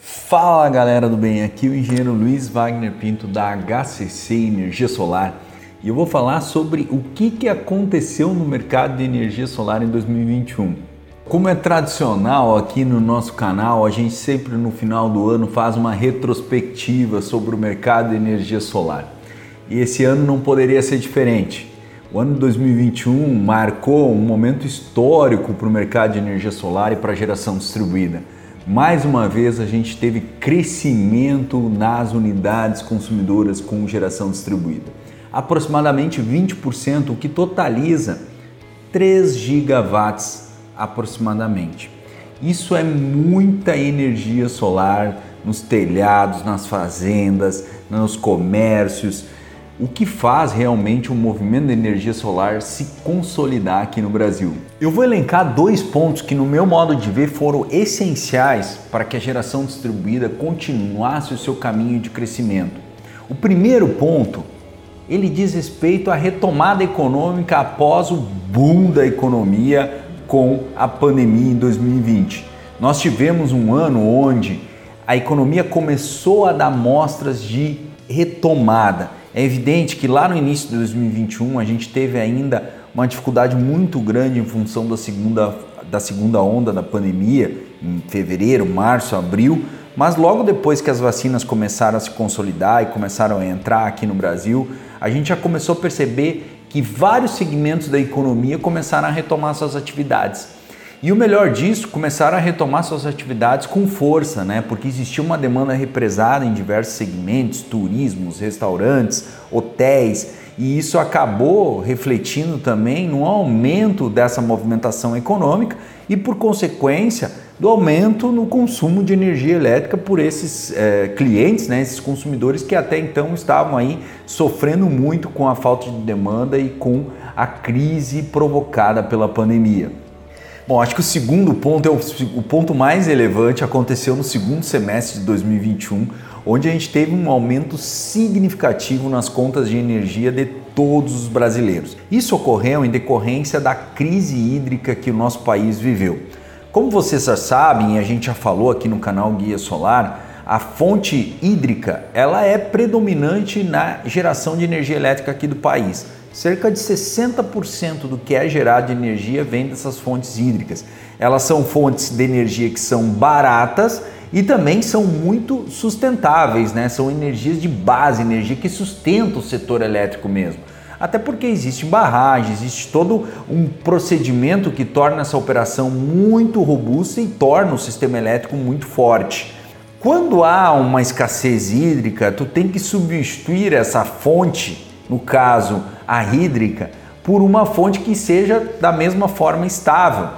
Fala galera do bem, aqui é o engenheiro Luiz Wagner Pinto da HCC Energia Solar e eu vou falar sobre o que, que aconteceu no mercado de energia solar em 2021. Como é tradicional aqui no nosso canal, a gente sempre no final do ano faz uma retrospectiva sobre o mercado de energia solar. E esse ano não poderia ser diferente. O ano de 2021 marcou um momento histórico para o mercado de energia solar e para a geração distribuída mais uma vez a gente teve crescimento nas unidades consumidoras com geração distribuída. Aproximadamente 20%, o que totaliza 3 gigawatts aproximadamente. Isso é muita energia solar nos telhados, nas fazendas, nos comércios o que faz realmente o movimento da energia solar se consolidar aqui no Brasil. Eu vou elencar dois pontos que, no meu modo de ver, foram essenciais para que a geração distribuída continuasse o seu caminho de crescimento. O primeiro ponto, ele diz respeito à retomada econômica após o boom da economia com a pandemia em 2020. Nós tivemos um ano onde a economia começou a dar mostras de retomada é evidente que lá no início de 2021 a gente teve ainda uma dificuldade muito grande em função da segunda, da segunda onda da pandemia, em fevereiro, março, abril, mas logo depois que as vacinas começaram a se consolidar e começaram a entrar aqui no Brasil, a gente já começou a perceber que vários segmentos da economia começaram a retomar suas atividades. E o melhor disso, começaram a retomar suas atividades com força, né? Porque existia uma demanda represada em diversos segmentos, turismos, restaurantes, hotéis, e isso acabou refletindo também no aumento dessa movimentação econômica e, por consequência, do aumento no consumo de energia elétrica por esses é, clientes, né, esses consumidores que até então estavam aí sofrendo muito com a falta de demanda e com a crise provocada pela pandemia. Bom, acho que o segundo ponto é o, o, ponto mais relevante, aconteceu no segundo semestre de 2021, onde a gente teve um aumento significativo nas contas de energia de todos os brasileiros. Isso ocorreu em decorrência da crise hídrica que o nosso país viveu. Como vocês já sabem, e a gente já falou aqui no canal Guia Solar, a fonte hídrica ela é predominante na geração de energia elétrica aqui do país. Cerca de 60% do que é gerado de energia vem dessas fontes hídricas. Elas são fontes de energia que são baratas e também são muito sustentáveis, né? São energias de base, energia que sustenta o setor elétrico mesmo. Até porque existe barragem, existe todo um procedimento que torna essa operação muito robusta e torna o sistema elétrico muito forte. Quando há uma escassez hídrica, tu tem que substituir essa fonte, no caso a hídrica por uma fonte que seja da mesma forma estável.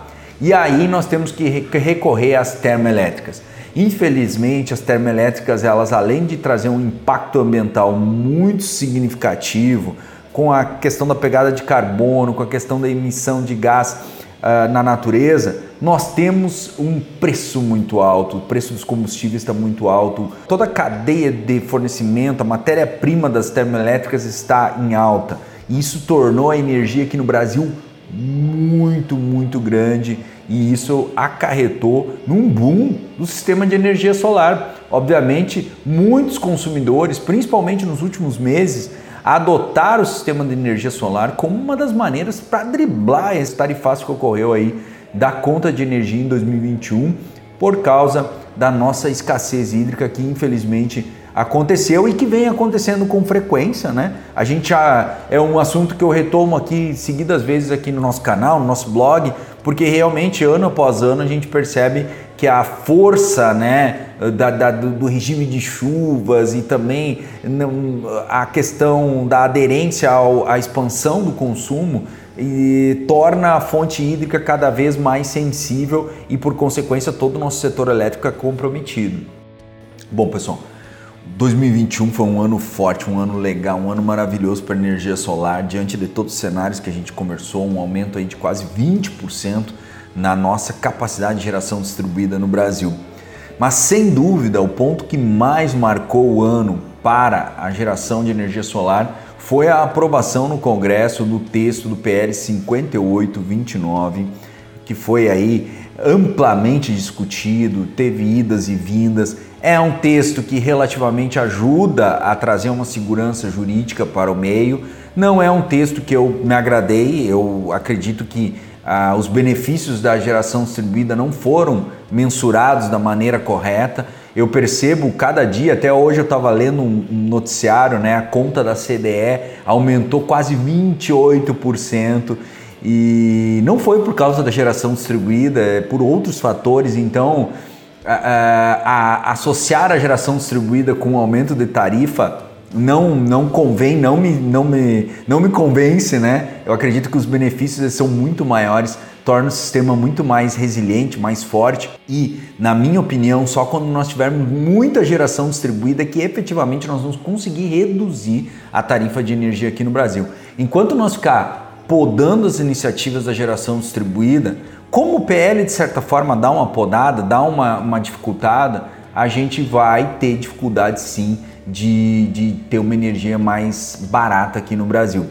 E aí nós temos que recorrer às termoelétricas. Infelizmente, as termoelétricas, elas além de trazer um impacto ambiental muito significativo, com a questão da pegada de carbono, com a questão da emissão de gás uh, na natureza, nós temos um preço muito alto, o preço dos combustíveis está muito alto, toda a cadeia de fornecimento, a matéria-prima das termoelétricas está em alta. E isso tornou a energia aqui no Brasil muito, muito grande e isso acarretou num boom do sistema de energia solar. Obviamente, muitos consumidores, principalmente nos últimos meses, adotaram o sistema de energia solar como uma das maneiras para driblar esse tarifaço que ocorreu aí da conta de energia em 2021 por causa da nossa escassez hídrica que infelizmente aconteceu e que vem acontecendo com frequência, né? A gente já é um assunto que eu retomo aqui seguidas vezes aqui no nosso canal, no nosso blog, porque realmente ano após ano a gente percebe que a força, né, da, da, do regime de chuvas e também a questão da aderência ao, à expansão do consumo e torna a fonte hídrica cada vez mais sensível e por consequência todo o nosso setor elétrico é comprometido. Bom, pessoal, 2021 foi um ano forte, um ano legal, um ano maravilhoso para a energia solar, diante de todos os cenários que a gente conversou, um aumento aí de quase 20% na nossa capacidade de geração distribuída no Brasil. Mas sem dúvida, o ponto que mais marcou o ano para a geração de energia solar foi a aprovação no Congresso do texto do PL 5829, que foi aí amplamente discutido, teve idas e vindas. É um texto que relativamente ajuda a trazer uma segurança jurídica para o meio. Não é um texto que eu me agradei, eu acredito que ah, os benefícios da geração distribuída não foram mensurados da maneira correta. Eu percebo cada dia, até hoje eu estava lendo um noticiário, né? A conta da CDE aumentou quase 28% e não foi por causa da geração distribuída, é por outros fatores. Então, a, a, a associar a geração distribuída com o aumento de tarifa não, não convém, não me, não, me, não me convence, né? Eu acredito que os benefícios são muito maiores, torna o sistema muito mais resiliente, mais forte e, na minha opinião, só quando nós tivermos muita geração distribuída que efetivamente nós vamos conseguir reduzir a tarifa de energia aqui no Brasil. Enquanto nós ficar podando as iniciativas da geração distribuída, como o PL de certa forma dá uma podada, dá uma, uma dificultada, a gente vai ter dificuldade sim de, de ter uma energia mais barata aqui no Brasil.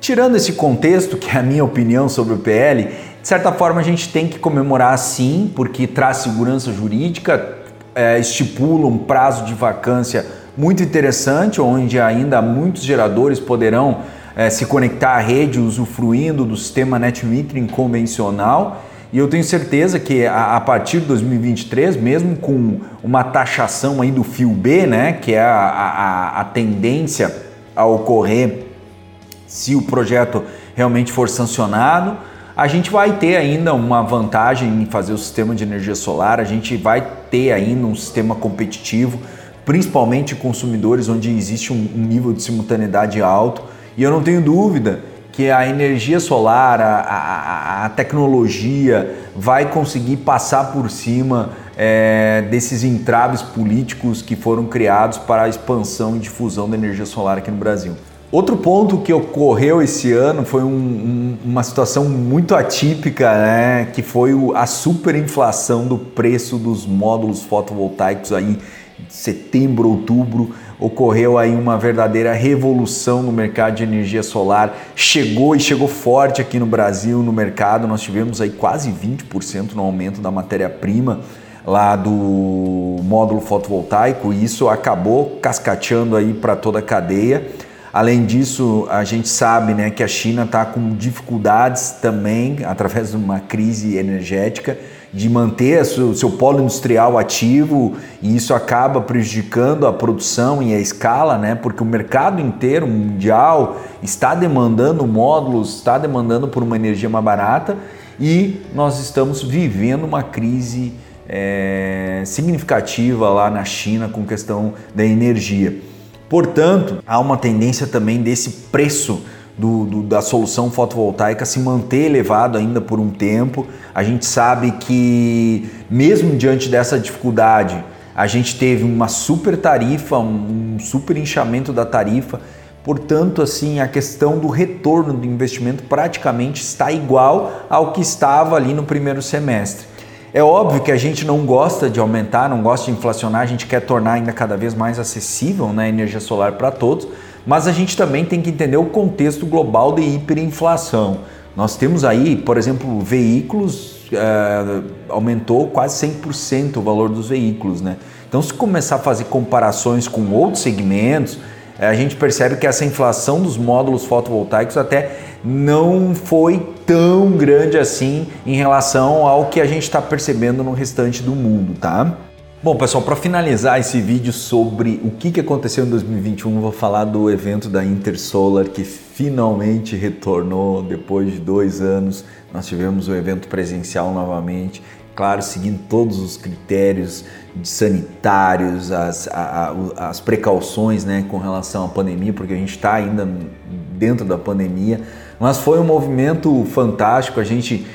Tirando esse contexto, que é a minha opinião sobre o PL, de certa forma a gente tem que comemorar sim, porque traz segurança jurídica, é, estipula um prazo de vacância muito interessante, onde ainda muitos geradores poderão é, se conectar à rede usufruindo do sistema net metering convencional e eu tenho certeza que a, a, partir de 2023, mesmo com uma taxação aí do fio B, né, que é a, a, a tendência a ocorrer se o projeto realmente for sancionado, a gente vai ter ainda uma vantagem em fazer o sistema de energia solar, a gente vai ter ainda um sistema competitivo, principalmente consumidores onde existe um nível de simultaneidade alto. E eu não tenho dúvida que a energia solar, a, a, a tecnologia vai conseguir passar por cima é, desses entraves políticos que foram criados para a expansão e difusão da energia solar aqui no Brasil. Outro ponto que ocorreu esse ano foi um, um, uma situação muito atípica, né, que foi o, a superinflação do preço dos módulos fotovoltaicos aí setembro, outubro, ocorreu aí uma verdadeira revolução no mercado de energia solar. Chegou e chegou forte aqui no Brasil no mercado. Nós tivemos aí quase 20% no aumento da matéria-prima lá do módulo fotovoltaico e isso acabou cascateando aí para toda a cadeia. Além disso, a gente sabe né, que a China está com dificuldades também, através de uma crise energética, de manter o seu polo industrial ativo e isso acaba prejudicando a produção e a escala, né? Porque o mercado inteiro mundial está demandando módulos, está demandando por uma energia mais barata e nós estamos vivendo uma crise é, significativa lá na China com questão da energia. Portanto, há uma tendência também desse preço do, do, da solução fotovoltaica se manter elevado ainda por um tempo. A gente sabe que, mesmo diante dessa dificuldade, a gente teve uma super tarifa, um, super inchamento da tarifa. Portanto, assim, a questão do retorno do investimento praticamente está igual ao que estava ali no primeiro semestre. É óbvio que a gente não gosta de aumentar, não gosta de inflacionar, a gente quer tornar ainda cada vez mais acessível né, a energia solar para todos, mas a gente também tem que entender o contexto global de hiperinflação. Nós temos aí, por exemplo, veículos, é, aumentou quase 100% o valor dos veículos. Né? Então, se começar a fazer comparações com outros segmentos, é, a gente percebe que essa inflação dos módulos fotovoltaicos até não foi tão grande assim em relação ao que a gente está percebendo no restante do mundo, tá? Bom, pessoal, para finalizar esse vídeo sobre o que aconteceu em 2021, vou falar do evento da Intersolar que finalmente retornou depois de dois anos. Nós tivemos o evento presencial novamente, claro, seguindo todos os critérios sanitários, as, a, a, as precauções né, com relação à pandemia, porque a gente está ainda dentro da pandemia. Mas foi um movimento fantástico, a gente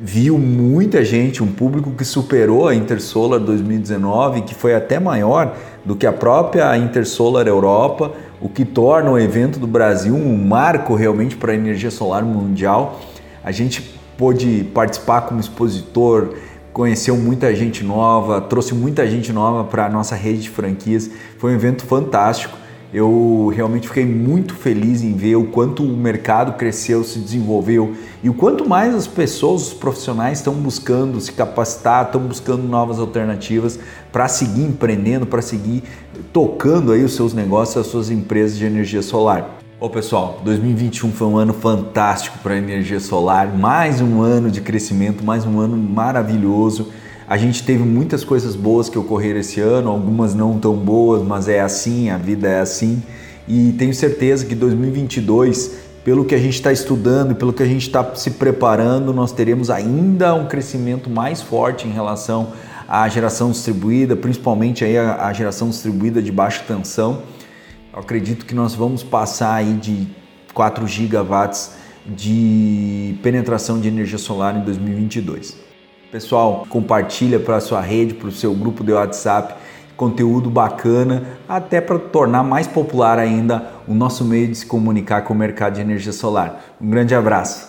viu muita gente, um público que superou a Intersolar 2019, que foi até maior do que a própria Intersolar Europa, o que torna o evento do Brasil um marco realmente para a energia solar mundial. A gente pôde participar como expositor, conheceu muita gente nova, trouxe muita gente nova para a nossa rede de franquias. Foi um evento fantástico Eu realmente fiquei muito feliz em ver o quanto o mercado cresceu, se desenvolveu e o quanto mais as pessoas, os profissionais estão buscando se capacitar, estão buscando novas alternativas para seguir empreendendo, para seguir tocando aí os seus negócios, as suas empresas de energia solar. Ô pessoal, 2021 foi um ano fantástico para a energia solar, mais um ano de crescimento, mais um ano maravilhoso. A gente teve muitas coisas boas que ocorreram esse ano, algumas não tão boas, mas é assim, a vida é assim. E tenho certeza que 2022, pelo que a gente está estudando e pelo que a gente está se preparando, nós teremos ainda um crescimento mais forte em relação à geração distribuída, principalmente aí a, a geração distribuída de baixa tensão. Eu acredito que nós vamos passar aí de 4 gigawatts de penetração de energia solar em 2022. Pessoal, compartilha para sua rede, para o seu grupo de WhatsApp, conteúdo bacana, até para tornar mais popular ainda o nosso meio de se comunicar com o mercado de energia solar. Um grande abraço.